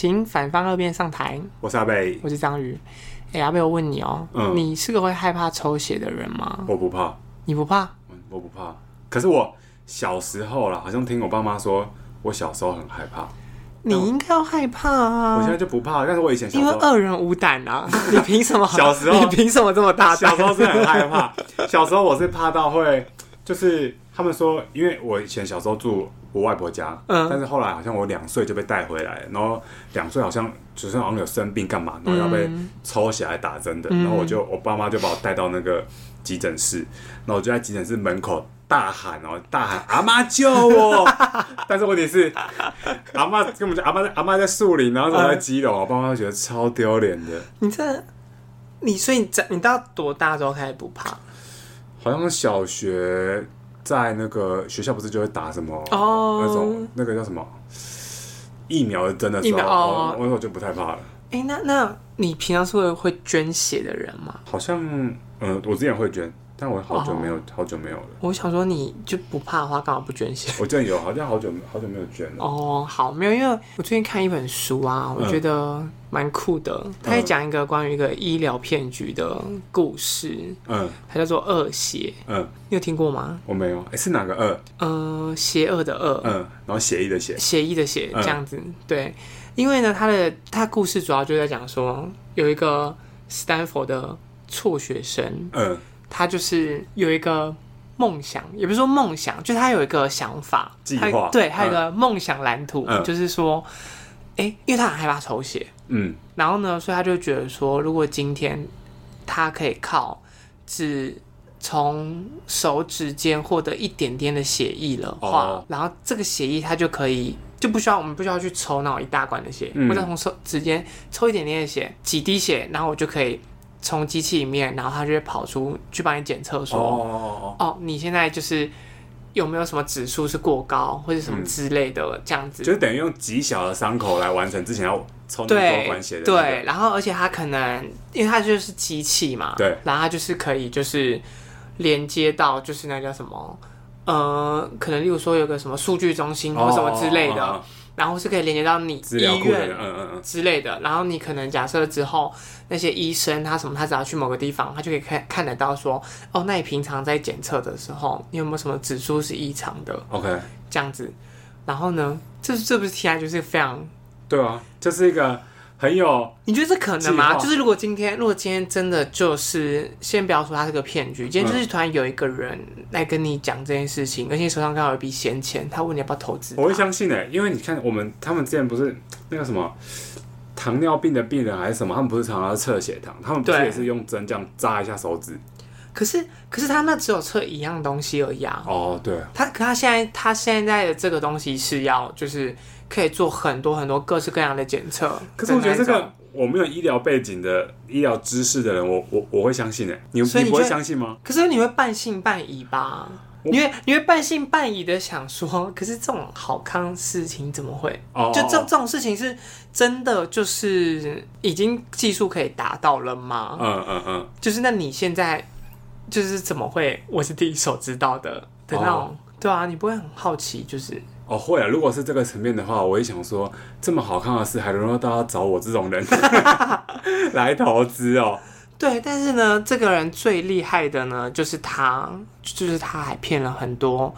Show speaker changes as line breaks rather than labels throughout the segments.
请反方二辩上台。
我是阿贝，
我是章鱼。哎、欸，阿贝，我问你哦、喔，嗯、你是个会害怕抽血的人吗？
我不怕。
你不怕？
我不怕。可是我小时候啦，好像听我爸妈说，我小时候很害怕。
你应该要害怕啊！
我现在就不怕，但是我以前小时
候因为恶人无胆啊！你凭什么？
小时候
你凭什么这么大胆？
小时候是很害怕。小时候我是怕到会，就是他们说，因为我以前小时候住我外婆家，嗯，但是后来好像我两岁就被带回来，然后两岁好像就是好像有生病干嘛，然后要被抽血来打针的，嗯、然后我就我爸妈就把我带到那个急诊室，然后我就在急诊室门口。大喊哦，大喊阿妈救我！但是问题是，阿妈根本就阿妈阿妈在树林，然后我在基隆，我爸妈觉得超丢脸的。
你这，你所以你在你到多大之后开始不怕？
好像小学在那个学校不是就会打什么哦那种那个叫什么疫苗的针的时候，我那时候就不太怕了。
哎，那那你平常是会会捐血的人吗？
好像嗯，我之前会捐。但我好久没有，好久没有了。
我想说，你就不怕的话，干嘛不捐血？
我真的有，好像好久好久没有捐了。
哦，好，没有，因为我最近看一本书啊，我觉得蛮酷的。他在讲一个关于一个医疗骗局的故事。嗯，它叫做恶血。嗯，你有听过吗？
我没有。哎，是哪个恶？
嗯，邪恶的恶。
嗯，然后邪意的邪。
邪意的邪，这样子。对，因为呢，他的他故事主要就在讲说，有一个斯坦福的辍学生。嗯。他就是有一个梦想，也不是说梦想，就是他有一个想法，
计划，
对，他有一个梦想蓝图，嗯、就是说，哎、欸，因为他很害怕抽血，嗯，然后呢，所以他就觉得说，如果今天他可以靠只从手指间获得一点点的血液的话，哦、然后这个血液他就可以就不需要我们不需要去抽那种一大罐的血，嗯、或者从手指间抽一点点的血，几滴血，然后我就可以。从机器里面，然后它就会跑出去帮你检测，说：“ oh, oh, oh, oh. 哦，你现在就是有没有什么指数是过高，或者什么之类的，这样子。”
就是等于用极小的伤口来完成之前要抽那么多管血的、那个。
对，然后而且它可能，因为它就是机器嘛，
对，
然后它就是可以就是连接到就是那叫什么，呃，可能例如说有个什么数据中心或什么之类的。Oh, oh, oh, oh. 然后是可以连接到你医院，嗯嗯嗯之类的。然后你可能假设之后那些医生他什么，他只要去某个地方，他就可以看看得到说，哦，那你平常在检测的时候，你有没有什么指数是异常的
？OK，
这样子。然后呢，这这不是 T I 就是非常，
对啊，这是一个。很有，
你觉得这可能吗？就是如果今天，如果今天真的就是，先不要说他是个骗局，今天就是突然有一个人来跟你讲这件事情，而且手上刚好有一笔闲钱，他问你要不要投资，
我会相信的、欸，因为你看我们他们之前不是那个什么糖尿病的病人还是什么，他们不是常常测血糖，他们不是也是用针这样扎一下手指？
可是可是他那只有测一样东西而已啊。
哦，对，
他可他现在他现在的这个东西是要就是。可以做很多很多各式各样的检测，
可是我觉得这个我没有医疗背景的医疗知识的人，我我我会相信诶，你你不会相信吗？
可是你会半信半疑吧？我你会你会半信半疑的想说，可是这种好康事情怎么会？哦，就这这种事情是真的，就是已经技术可以达到了吗？嗯嗯嗯，就是那你现在就是怎么会？我是第一手知道的的那种，哦、对啊，你不会很好奇就是？
哦，会啊！如果是这个层面的话，我也想说，这么好看的事，还轮到大家找我这种人 来投资哦。
对，但是呢，这个人最厉害的呢，就是他，就是他还骗了很多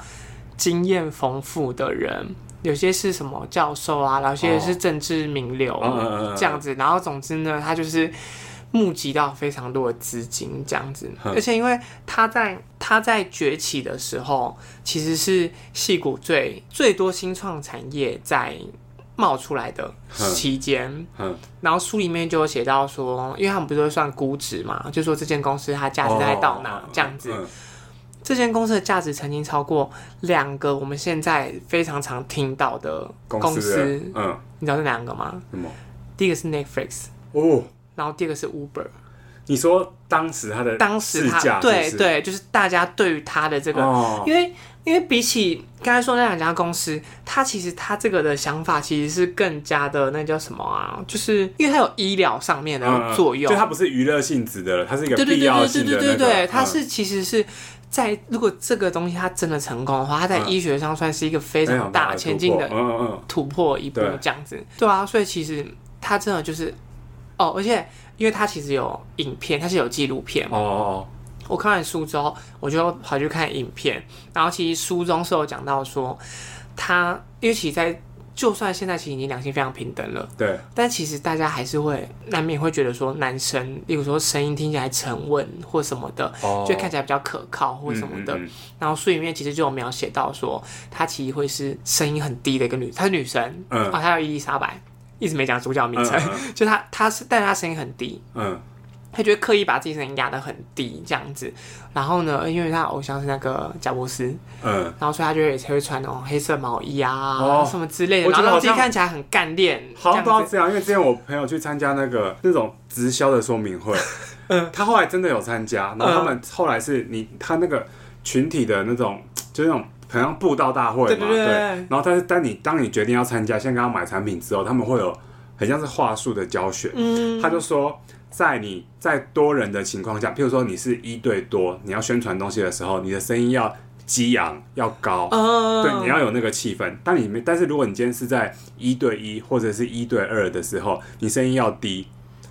经验丰富的人，有些是什么教授啊，有些是政治名流，哦、这样子。然后，总之呢，他就是。募集到非常多的资金，这样子，而且因为他在他在崛起的时候，其实是戏谷最最多新创产业在冒出来的期间，然后书里面就有写到说，因为他们不是会算估值嘛，就说这间公司它价值在到哪这样子，这间公司的价值曾经超过两个我们现在非常常听到的公司，嗯，你知道是哪两个吗？什么？第一个是 Netflix 哦。然后第二个是 Uber，
你说当时他的
当时他对对，就是大家对于他的这个，哦、因为因为比起刚才说那两家公司，他其实他这个的想法其实是更加的那叫什么啊？就是因为它有医疗上面的作用，
嗯、就它不是娱乐性质的了，它是一个必要性的、那个。对对对对对对对，
它是其实是在如果这个东西它真的成功的话，它在医学上算是一个非常大前进的突破一步这样子。对啊，所以其实它真的就是哦，而且因为它其实有影片，它是有纪录片哦，哦。我看完书之后，我就跑去看影片。然后其实书中是有讲到说，他因为其实在就算现在其实已经两性非常平等了，
对，
但其实大家还是会难免会觉得说，男生例如说声音听起来沉稳或什么的，哦、就看起来比较可靠或什么的。嗯嗯嗯、然后书里面其实就有描写到说，他其实会是声音很低的一个女，她是女生，嗯，啊，她叫伊丽莎白，一直没讲主角名称，就他他是，但是她声音很低，嗯。他就会刻意把自己声音压得很低，这样子。然后呢，因为他偶像是那个贾伯斯，嗯，然后所以他就也会穿那种黑色毛衣啊，哦、什么之类的。然后自己看起来很干练，
好像都要这样。因为之前我朋友去参加那个那种直销的说明会，嗯，他后来真的有参加。然后他们后来是你他那个群体的那种，就是那种好像布道大会嘛，对，对，对，对。然后但是当你当你决定要参加，先跟他买产品之后，他们会有很像是话术的教学。嗯，他就说。在你在多人的情况下，譬如说你是一对多，你要宣传东西的时候，你的声音要激昂，要高，uh、对，你要有那个气氛。但你没，但是如果你今天是在一对一或者是一对二的时候，你声音要低。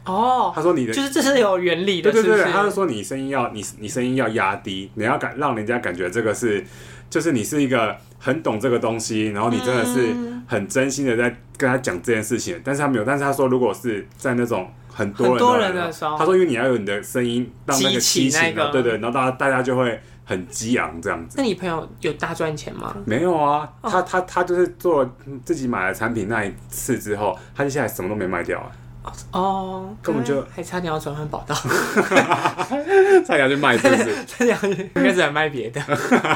哦，oh, 他说你的
就是这是有原理的，
对对对，他就说你声音要你你声音要压低，你要感让人家感觉这个是，就是你是一个很懂这个东西，然后你真的是很真心的在跟他讲这件事情。但是他没有，但是他说如果是在那种。很多人，多人的时候，他说：“因为你要有你的声音，让那个激情，对对，然后大家大家就会很激昂这样子。”
那你朋友有大赚钱吗？
没有啊，他他他就是做自己买了产品那一次之后，他就现在什么都没卖掉啊。
哦，根本就还差点要转换跑道，
差点要去卖，是不是？
差点要去应该是来卖别的。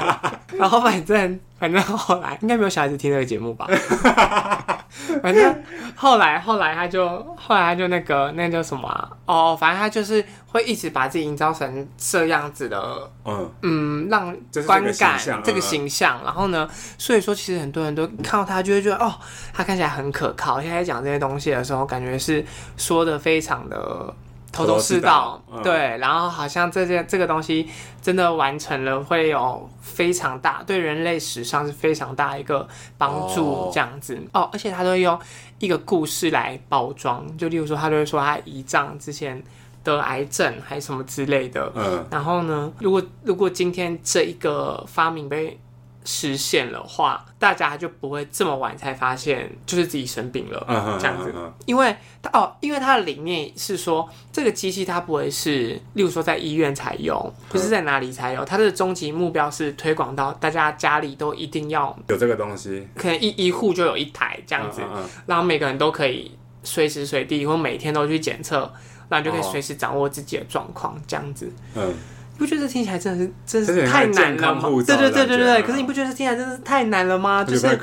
然后反正反正后来应该没有小孩子听这个节目吧。反正后来后来他就后来他就那个那叫什么啊？哦，反正他就是会一直把自己营造成这样子的，嗯嗯，让观感这个形象。然后呢，所以说其实很多人都看到他就会觉得哦，他看起来很可靠。现在讲这些东西的时候，感觉是说的非常的。头头是道，嗯、对，然后好像这件这个东西真的完成了，会有非常大对人类史上是非常大一个帮助，这样子哦，哦。而且他都会用一个故事来包装，就例如说，他都会说他姨丈之前得癌症还是什么之类的。嗯，然后呢，如果如果今天这一个发明被实现的话，大家就不会这么晚才发现，就是自己生病了嗯这样子。因为它哦，因为它的理念是说，这个机器它不会是，例如说在医院才用，不是在哪里才有，它的终极目标是推广到大家家里都一定要
有这个东西，
可能一一户就有一台这样子，然后每个人都可以随时随地或每天都去检测，然后就可以随时掌握自己的状况这样子。嗯。你不觉得听起来真的是真是太难了吗？对对对对对。可是你不觉得听起来真的是太难了吗？就是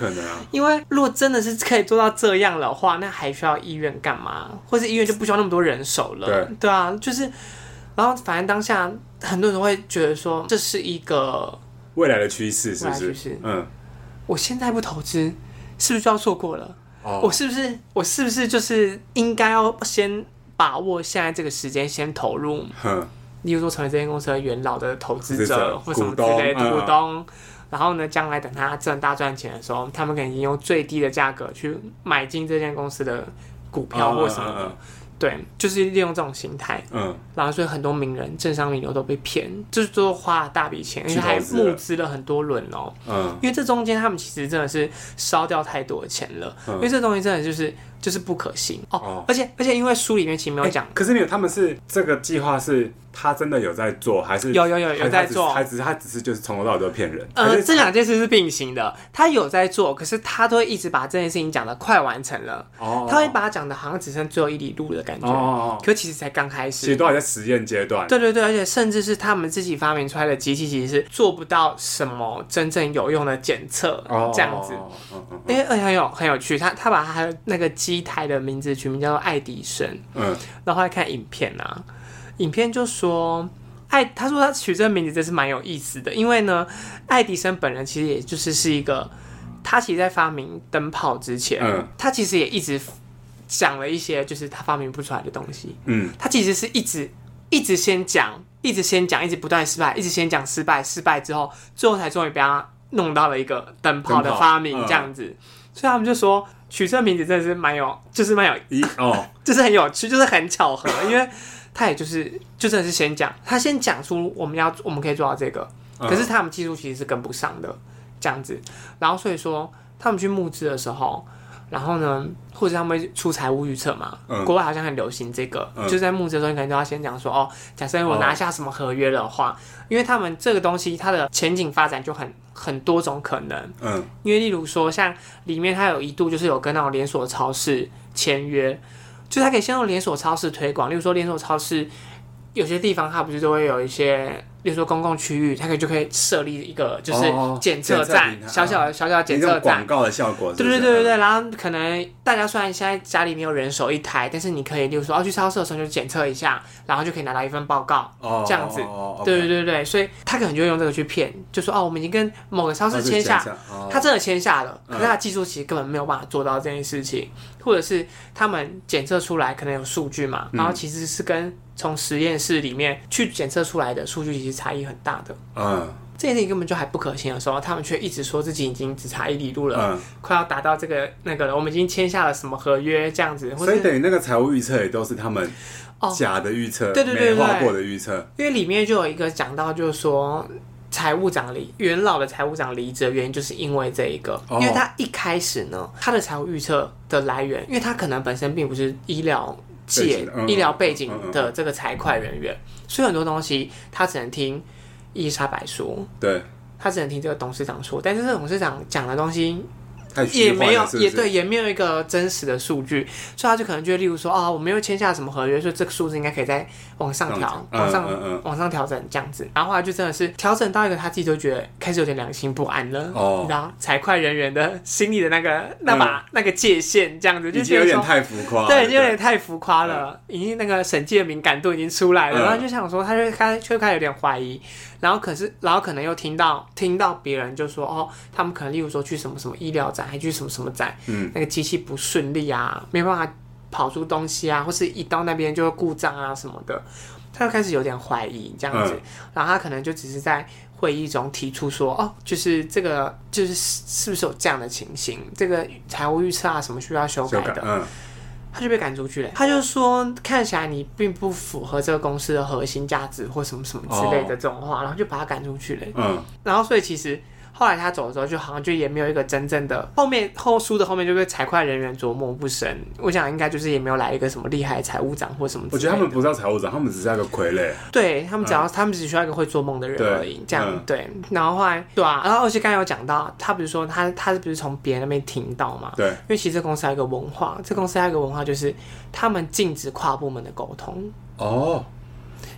因为如果真的是可以做到这样的话，那还需要医院干嘛？或是医院就不需要那么多人手了？对对啊，就是。然后反正当下很多人都会觉得说，这是一个
未来的趋势，是不是？嗯。
我现在不投资，是不是就要错过了？哦。我是不是我是不是就是应该要先把握现在这个时间，先投入？哼。例如说，成为这间公司的元老的投资者或什么之类的股东，然后呢，将来等他赚大赚钱的时候，他们可能已经用最低的价格去买进这间公司的股票或什么的。对，就是利用这种心态，嗯，然后所以很多名人、政商名流都被骗，就是都花了大笔钱，而且还募资了很多轮哦，嗯，因为这中间他们其实真的是烧掉太多的钱了，嗯、因为这东西真的就是就是不可行哦，哦而且而且因为书里面其实没有讲、欸，
可是没有，他们是这个计划是。他真的有在做，还是
有有有有在做？
还只是他只是就是从头到尾都骗人。
呃，这两件事是并行的。他有在做，可是他都会一直把这件事情讲的快完成了。哦。他会把它讲的好像只剩最后一里路的感觉。哦。可其实才刚开始。
其实都还在实验阶段。
对对对，而且甚至是他们自己发明出来的机器，其实是做不到什么真正有用的检测。哦。这样子。嗯嗯。因为而且很有很有趣，他他把他那个机台的名字取名叫做爱迪生。嗯。然后来看影片啊，影片就说。爱他说他取这个名字真是蛮有意思的，因为呢，爱迪生本人其实也就是是一个，他其实在发明灯泡之前，嗯，他其实也一直讲了一些就是他发明不出来的东西，嗯，他其实是一直一直先讲，一直先讲，一直不断失败，一直先讲失败，失败之后，最后才终于被他弄到了一个灯泡的发明这样子，嗯、所以他们就说取这个名字真的是蛮有，就是蛮有意哦，就是很有趣，就是很巧合，因为。他也就是，就真的是先讲，他先讲出我们要，我们可以做到这个，可是他们技术其实是跟不上的，这样子。然后所以说，他们去募资的时候，然后呢，或者他们会出财务预测嘛，国外好像很流行这个，就是在募资的时候，你可能都要先讲说，哦，假设我拿下什么合约的话，因为他们这个东西它的前景发展就很很多种可能，嗯，因为例如说像里面它有一度就是有跟那种连锁超市签约。就它可以先用连锁超市推广，例如说连锁超市有些地方它不是都会有一些。比如说公共区域，它可以就可以设立一个就是检测站，小小的小小的检测站，
广告的效果。
对对对对对，然后可能大家虽然现在家里没有人手一台，但是你可以，例如说要去超市的时候就检测一下，然后就可以拿到一份报告，这样子。对对对对，所以他可能就会用这个去骗，就说哦，我们已经跟某个超市签下，他真的签下了，可是他技术其实根本没有办法做到这件事情，或者是他们检测出来可能有数据嘛，然后其实是跟。从实验室里面去检测出来的数据其实差异很大的，嗯，这件事情根本就还不可行的时候，他们却一直说自己已经只差一里路了，嗯，快要达到这个那个了，我们已经签下了什么合约这样子，
所以等于那个财务预测也都是他们假的预测，对对对，没画过的预测，
因为里面就有一个讲到，就是说财务长离元老的财务长离职的原因，就是因为这一个，因为他一开始呢，他的财务预测的来源，因为他可能本身并不是医疗。借医疗背景的这个财会人员，所以很多东西他只能听伊丽莎白说，
对，
他只能听这个董事长说，但是这个董事长讲的东西。也没有，也对，也没有一个真实的数据，所以他就可能就例如说，啊，我没有签下什么合约，所以这个数字应该可以再往上调，往上往上调整这样子。然后后来就真的是调整到一个他自己都觉得开始有点良心不安了，哦、然后，财会人员的心里的那个那把那个界限这样子，就觉得
有点太浮夸，
对，就有点太浮夸了，已经那个审计的敏感度已经出来了，然后就想说，他就开就开始有点怀疑。然后可是，然后可能又听到听到别人就说哦，他们可能例如说去什么什么医疗展，还去什么什么展，嗯，那个机器不顺利啊，没办法跑出东西啊，或是一到那边就会故障啊什么的，他就开始有点怀疑这样子。嗯、然后他可能就只是在会议中提出说哦，就是这个就是是不是有这样的情形，这个财务预测啊什么需要修改的。嗯他就被赶出去了。他就说，看起来你并不符合这个公司的核心价值或什么什么之类的这种话，然后就把他赶出去了。嗯，然后所以其实。后来他走的时候，就好像就也没有一个真正的后面后书的后面就被财会人员琢磨不深。我想应该就是也没有来一个什么厉害财务长或什么。
我觉得他们不是要财务长，他们只是要一个傀儡。
对他们只要、嗯、他们只需要一个会做梦的人而已。这样、嗯、对。然后后来对啊，然后而且刚才有讲到，他不是说他他是不是从别人那边听到嘛？对。因为其实这公司还有一个文化，这公司还有一个文化就是他们禁止跨部门的沟通。哦。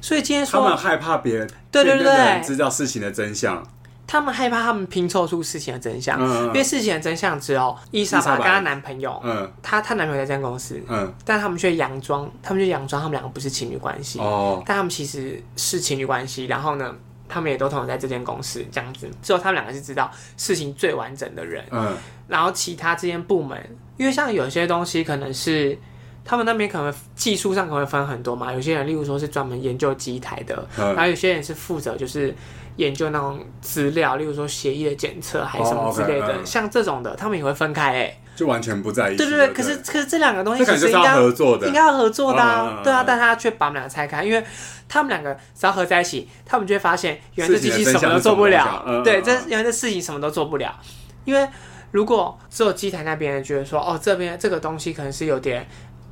所以今天说
他们害怕别人对对对知道事情的真相。
他们害怕他们拼凑出事情的真相，嗯、因为事情的真相只有伊莎白跟她男朋友，嗯，她她男朋友在这间公司，嗯，但他们却佯装，他们却佯装他们两个不是情侣关系，哦，但他们其实是情侣关系，然后呢，他们也都同时在这间公司这样子，只有他们两个是知道事情最完整的人，嗯，然后其他这间部门，因为像有些东西可能是他们那边可能技术上可能会分很多嘛，有些人例如说是专门研究机台的，嗯、然后有些人是负责就是。研究那种资料，例如说协议的检测还是什么之类的，oh, okay, 像这种的，他们也会分开哎、欸，
就完全不在一起。
对对对，可是可是这两个东西其实应该
合作的，
应该要合作的啊，对啊，但他却把我们俩拆开，因为他们两个只要合在一起，他们就会发现原来这机器什么都做不了，对，这原来这事情什么都做不了，因为如果只有机台那边人觉得说，哦，这边这个东西可能是有点，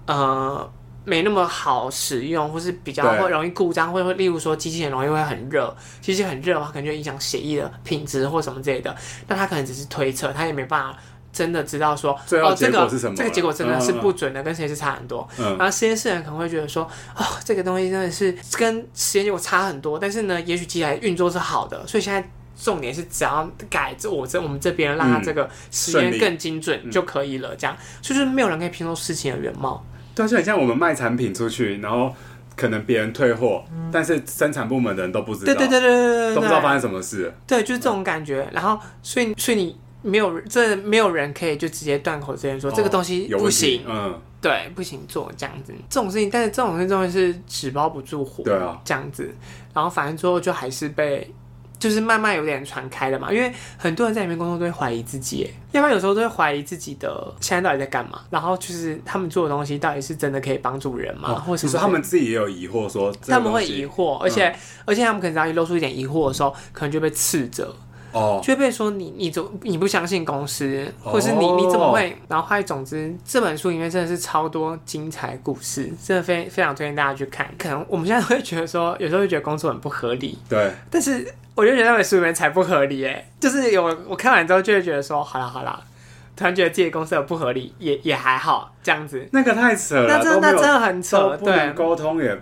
呃。没那么好使用，或是比较会容易故障，或会例如说机器很容易会很热，机器很热的话，可能就影响血液的品质或什么之类的。那他可能只是推测，他也没办法真的知道说，哦，这个这个结果真的是不准的，嗯、跟实验室差很多。嗯、然后实验室人可能会觉得说，哦，这个东西真的是跟实验结果差很多，但是呢，也许机台运作是好的，所以现在重点是只要改这我这我们这边让它这个实验更精准就可以了，这样，所以就是没有人可以拼出事情的原貌。
对，就很像我们卖产品出去，然后可能别人退货，嗯、但是生产部门的人都不知道，
对对对对对，
都不知道发生什么事。
对，就是这种感觉。然后，所以所以你没有这没有人可以就直接断口直接说、哦、这个东西不行，嗯，对，不行做这样子这种事情。但是这种事情是纸包不住火，
对啊，
这样子。然后反正最后就还是被。就是慢慢有点传开了嘛，因为很多人在里面工作都会怀疑自己，要不然有时候都会怀疑自己的现在到底在干嘛，然后就是他们做的东西到底是真的可以帮助人吗？哦、或者是
他们自己也有疑惑说，
他们会疑惑，而且、嗯、而且他们可能只要一露出一点疑惑的时候，可能就被斥责。哦，就会被说你你怎你不相信公司，或者是你你怎么会？然后后来总之这本书里面真的是超多精彩故事，真的非非常推荐大家去看。可能我们现在会觉得说，有时候会觉得工作很不合理，
对。
但是我就觉得那本书里面才不合理哎，就是有我看完之后就会觉得说，好啦好啦，突然觉得自己公司有不合理也也还好这样子。
那个太扯了，
那真那真的很扯，对，
沟通也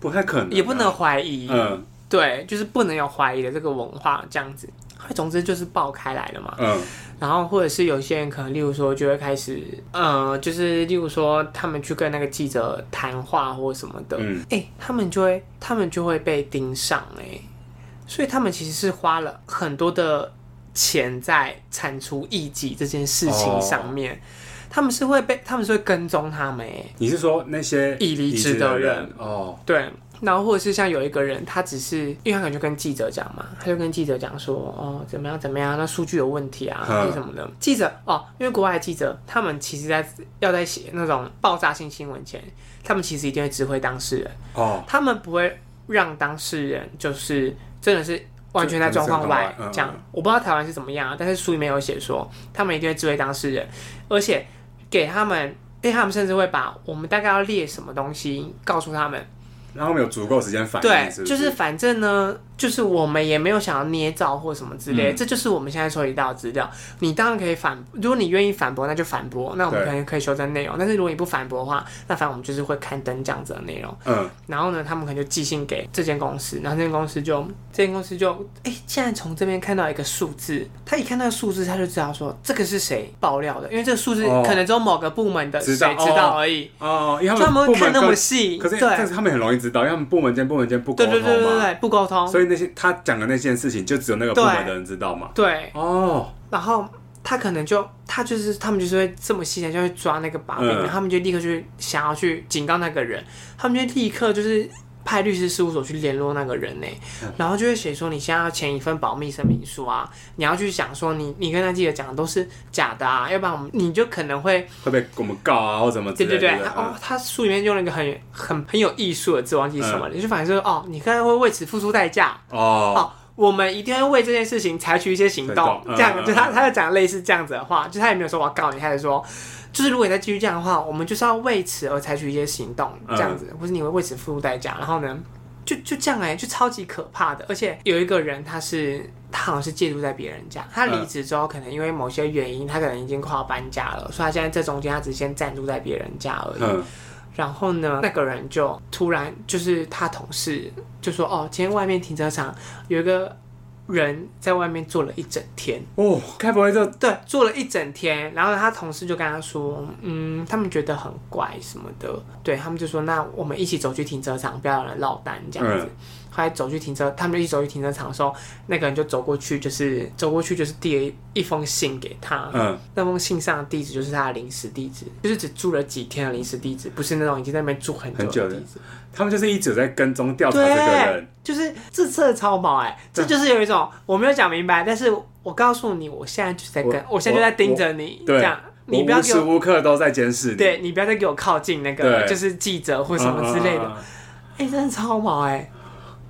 不太可能，
也不能怀疑，嗯，对，就是不能有怀疑的这个文化这样子。总之就是爆开来了嘛，嗯，然后或者是有些人可能，例如说就会开始，呃，就是例如说他们去跟那个记者谈话或什么的，嗯，哎，他们就会他们就会被盯上，哎，所以他们其实是花了很多的钱在铲除异己这件事情上面，哦，他们是会被他们是会跟踪他们，哎，
你是说那些
已离职的人哦，对。然后或者是像有一个人，他只是因为他可能就跟记者讲嘛，他就跟记者讲说，哦，怎么样怎么样，那数据有问题啊，什么的。记者哦，因为国外的记者，他们其实在要在写那种爆炸性新闻前，他们其实一定会指挥当事人哦，他们不会让当事人就是真的是完全在状况外这样。我不知道台湾是怎么样，但是书里面有写说，他们一定会指挥当事人，而且给他们，因为他们甚至会把我们大概要列什么东西告诉他们。
然后没有足够时间反应，对，是是
就是反正呢。就是我们也没有想要捏造或什么之类，嗯、这就是我们现在收集到的资料。你当然可以反，如果你愿意反驳，那就反驳，那我们可能可以修正内容。但是如果你不反驳的话，那反正我们就是会刊登这样子的内容。嗯，然后呢，他们可能就寄信给这间公司，然后这间公司就这间公司就哎，现在从这边看到一个数字，他一看那个数字，他就知道说这个是谁爆料的，因为这个数字可能只有某个部门的谁知道而已。
哦，因为
他们会看那么细，
可是对，但是他们很容易知道，因为他们部门间部门间不沟通嘛，对对对对对，
不沟通，
所以。那些他讲的那件事情，就只有那个部门的人知道嘛？
对，哦，然后他可能就他就是他们就是会这么细心，就会抓那个把柄，嗯、然后他们就立刻去想要去警告那个人，他们就立刻就是。派律师事务所去联络那个人呢，然后就会写说你现在要签一份保密声明书啊，你要去想说你你跟他记者讲的都是假的啊，要不然我们你就可能会
会被我们告啊或怎么对
对对，哦，他书里面用了一个很很很有艺术的字，忘记什么了，就反正说哦，你可能会为此付出代价。哦，哦，我们一定会为这件事情采取一些行动，这样就他他就讲类似这样子的话，就他也没有说我要告你，他就说。就是如果你再继续这样的话，我们就是要为此而采取一些行动，这样子，或是你会为此付出代价。然后呢，就就这样哎、欸，就超级可怕的。而且有一个人，他是他好像是借住在别人家，他离职之后，可能因为某些原因，他可能已经快要搬家了，所以他现在这中间他只先暂住在别人家而已。然后呢，那个人就突然就是他同事就说：“哦，今天外面停车场有一个。”人在外面坐了一整天
哦，该不会就
对，坐了一整天，然后他同事就跟他说，嗯，他们觉得很怪什么的，对，他们就说，那我们一起走去停车场，不要有人落单这样子。嗯后来走去停车，他们就一走去停车场的时候，那个人就走过去，就是走过去，就是递了一封信给他。嗯，那封信上的地址就是他的临时地址，就是只住了几天的临时地址，不是那种已经在那边住很久的地址。
他们就是一直在跟踪调查这个人，
就是这次的超毛哎，这就是有一种我没有讲明白，但是我告诉你，我现在就是在跟，我，我现在就在盯着你，这样你不要无
时无刻都在监视你，
对你不要再给我靠近那个就是记者或什么之类的，哎、真的超毛哎。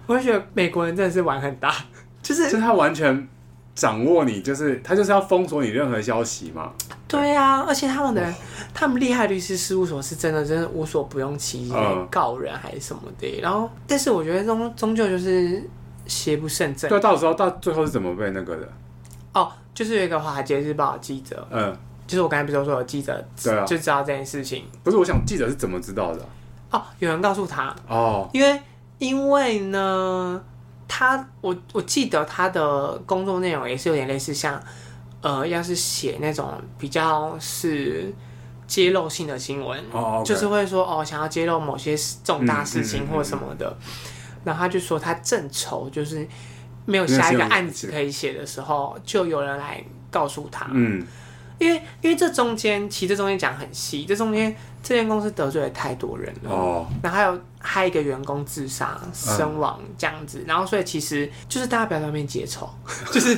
我就觉得美国人真的是玩很大，就是
就是他完全掌握你，就是他就是要封锁你任何消息嘛。
对啊，而且他们的人，他们厉害律师事务所是真的，真的无所不用其极告人还是什么的。然后，但是我觉得终终究就是邪不胜正。
对，到时候到最后是怎么被那个的？
哦，就是有一个华尔街日报的记者，嗯，就是我刚才不是说有记者，对啊，就知道这件事情。
不是，我想记者是怎么知道的？
哦，有人告诉他哦，因为。因为呢，他我我记得他的工作内容也是有点类似像，呃，要是写那种比较是揭露性的新闻，oh. 就是会说哦，想要揭露某些重大事情或什么的，嗯嗯嗯嗯、然后他就说他正愁就是没有下一个案子可以写的时候，就有人来告诉他，嗯，因为因为这中间其实这中间讲很细，这中间这间公司得罪了太多人了，哦，然后还有害一个员工自杀身亡这样子，嗯、然后所以其实就是大家不要在外面结仇，就是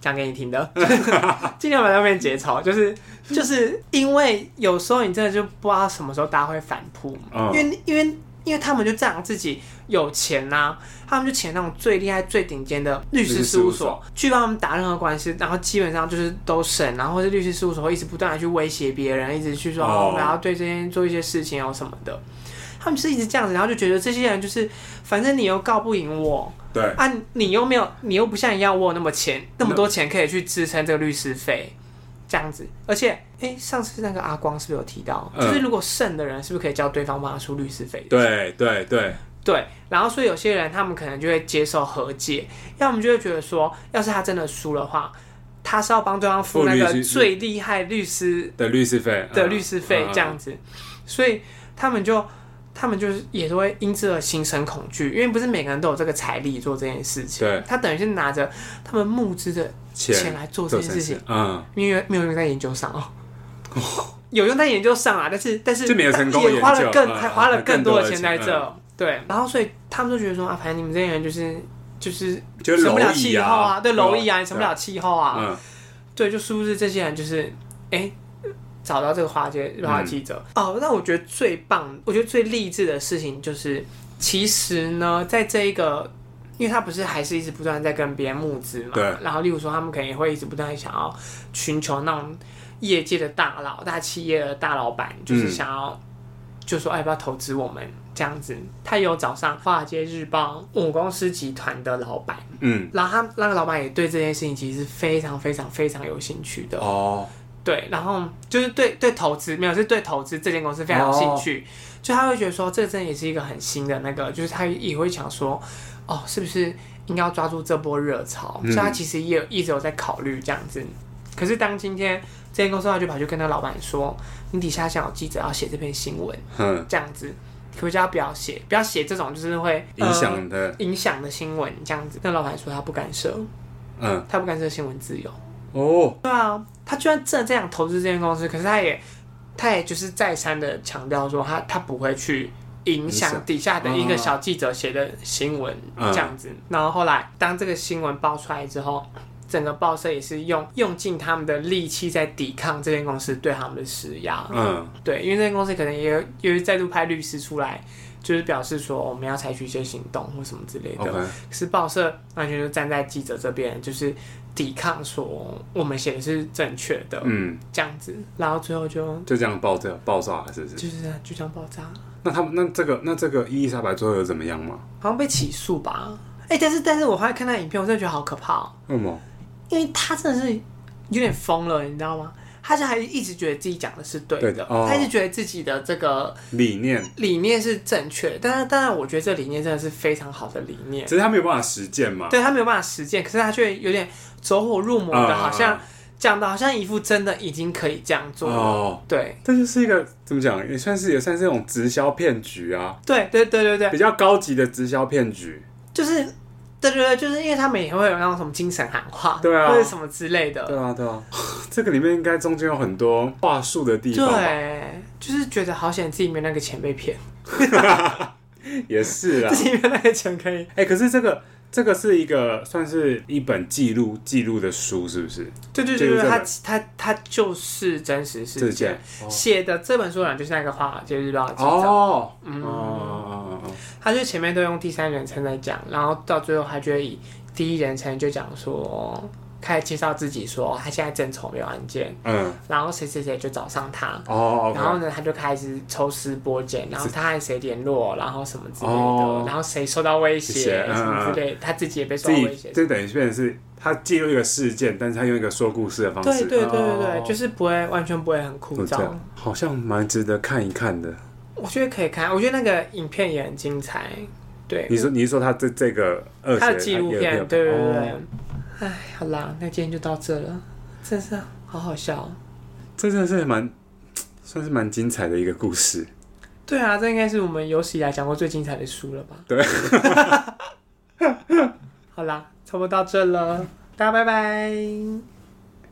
讲给你听的，尽量不要在外面结仇，就是。就是因为有时候你真的就不知道什么时候大家会反扑，因为因为因为他们就仗着自己有钱呐、啊，他们就请那种最厉害、最顶尖的律师事务所。去帮他们打任何官司，然后基本上就是都审，然后或是律师事务所会一直不断的去威胁别人，一直去说我们要对这些做一些事情哦什么的，他们是一直这样子，然后就觉得这些人就是反正你又告不赢我，
对。
啊，你又没有，你又不像一样我有那么钱那么多钱可以去支撑这个律师费。这样子，而且，哎、欸，上次那个阿光是不是有提到，嗯、就是如果胜的人是不是可以叫对方帮他出律师费？
对对对
对。然后，所以有些人他们可能就会接受和解，要么就会觉得说，要是他真的输的话，他是要帮对方付那个最厉害律师
的律师费
的律师费这样子，所以他们就他们就是也都会因此而心生恐惧，因为不是每个人都有这个财力做这件事情。
对，
他等于是拿着他们募资的。钱来做这件事情，嗯，因为没有用在研究上哦，有用在研究上啊，但是但是也花了更还花了更多的钱在这，对，然后所以他们就觉得说啊，反正你们这些人就是就是成不了气候啊，对，蝼蚁啊，你成不了气候啊，对，就殊不知这些人就是哎找到这个华尔街日报记者哦，那我觉得最棒，我觉得最励志的事情就是，其实呢，在这一个。因为他不是还是一直不断在跟别人募资嘛，对。然后例如说，他们可能也会一直不断想要寻求那种业界的大佬、大企业的大老板，就是想要，嗯、就说要不要投资我们这样子。他有找上华尔街日报母公司集团的老板，嗯，然后他那个老板也对这件事情其实是非常非常非常有兴趣的哦。对，然后就是对对投资没有，是对投资这间公司非常有兴趣，哦、就他会觉得说，这真的也是一个很新的那个，就是他也会想说。哦，是不是应该要抓住这波热潮？嗯、所以他其实也有一直有在考虑这样子。可是当今天这间公司他就跑去跟他老板说：“你底下想有记者要写这篇新闻，嗯，这样子，可不可以叫他不要写，不要写这种就是会影响的、呃、影响的新闻这样子。”那老板说他不干涉，嗯，他不干涉新闻自由。哦，对啊，他居然真的这样投资这间公司，可是他也他也就是再三的强调说他他不会去。影响底下的一个小记者写的新闻这样子，然后后来当这个新闻爆出来之后，整个报社也是用用尽他们的力气在抵抗这间公司对他们的施压。嗯，对，因为这间公司可能也有也再度派律师出来，就是表示说我们要采取一些行动或什么之类的。可是报社完全就站在记者这边，就是抵抗说我们写的是正确的。嗯，这样子，然后最后就
就这样爆炸爆炸了，是不是？
就是就这样爆炸。
那他们那这个那这个伊丽莎白最后有怎么样吗？
好像被起诉吧？哎、欸，但是但是我后来看那影片，我真的觉得好可怕。为什么？因为他真的是有点疯了，你知道吗？他就还一直觉得自己讲的是对的，对的哦、他一直觉得自己的这个
理念
理念是正确。但是当然，我觉得这理念真的是非常好的理念，
只是他没有办法实践嘛。
对，他没有办法实践，可是他却有点走火入魔的，好像。讲的好像一副真的已经可以这样做了，哦，对，
这就是一个怎么讲，也算是也算是一种直销骗局啊。
对对对对对，
比较高级的直销骗局，
就是对对对，就是因为他们也会有那种什么精神喊话，对啊，或者什么之类的，
对啊对啊。这个里面应该中间有很多话术的地方，
对，就是觉得好险自己没那个钱被骗，
也是啊，
自己没那个钱可以，
哎，可是这个。这个是一个算是一本记录记录的书，是不是？
对对对对，它它它就是真实事件。写的这本书呢，就是那个华尔街日报记者哦，嗯，他就前面都用第三人称在讲，然后到最后他就以第一人称就讲说。开始介绍自己，说他现在正筹没有案件，嗯，然后谁谁谁就找上他，哦，然后呢，他就开始抽丝剥茧，然后他和谁联络，然后什么之类的，然后谁受到威胁什么之类，他自己也被受到威胁，
这等于变成是他记录一个事件，但是他用一个说故事的方式，
对对对对对，就是不会完全不会很枯燥，
好像蛮值得看一看的。
我觉得可以看，我觉得那个影片也很精彩。对，
你说你是说他这这个
他的纪录片，对对对。哎，好啦，那今天就到这了，真是好好笑。
这真的是蛮算是蛮精彩的一个故事。
对啊，这应该是我们有史以来讲过最精彩的书了吧？
对。
好啦，差不多到这了，大家拜拜。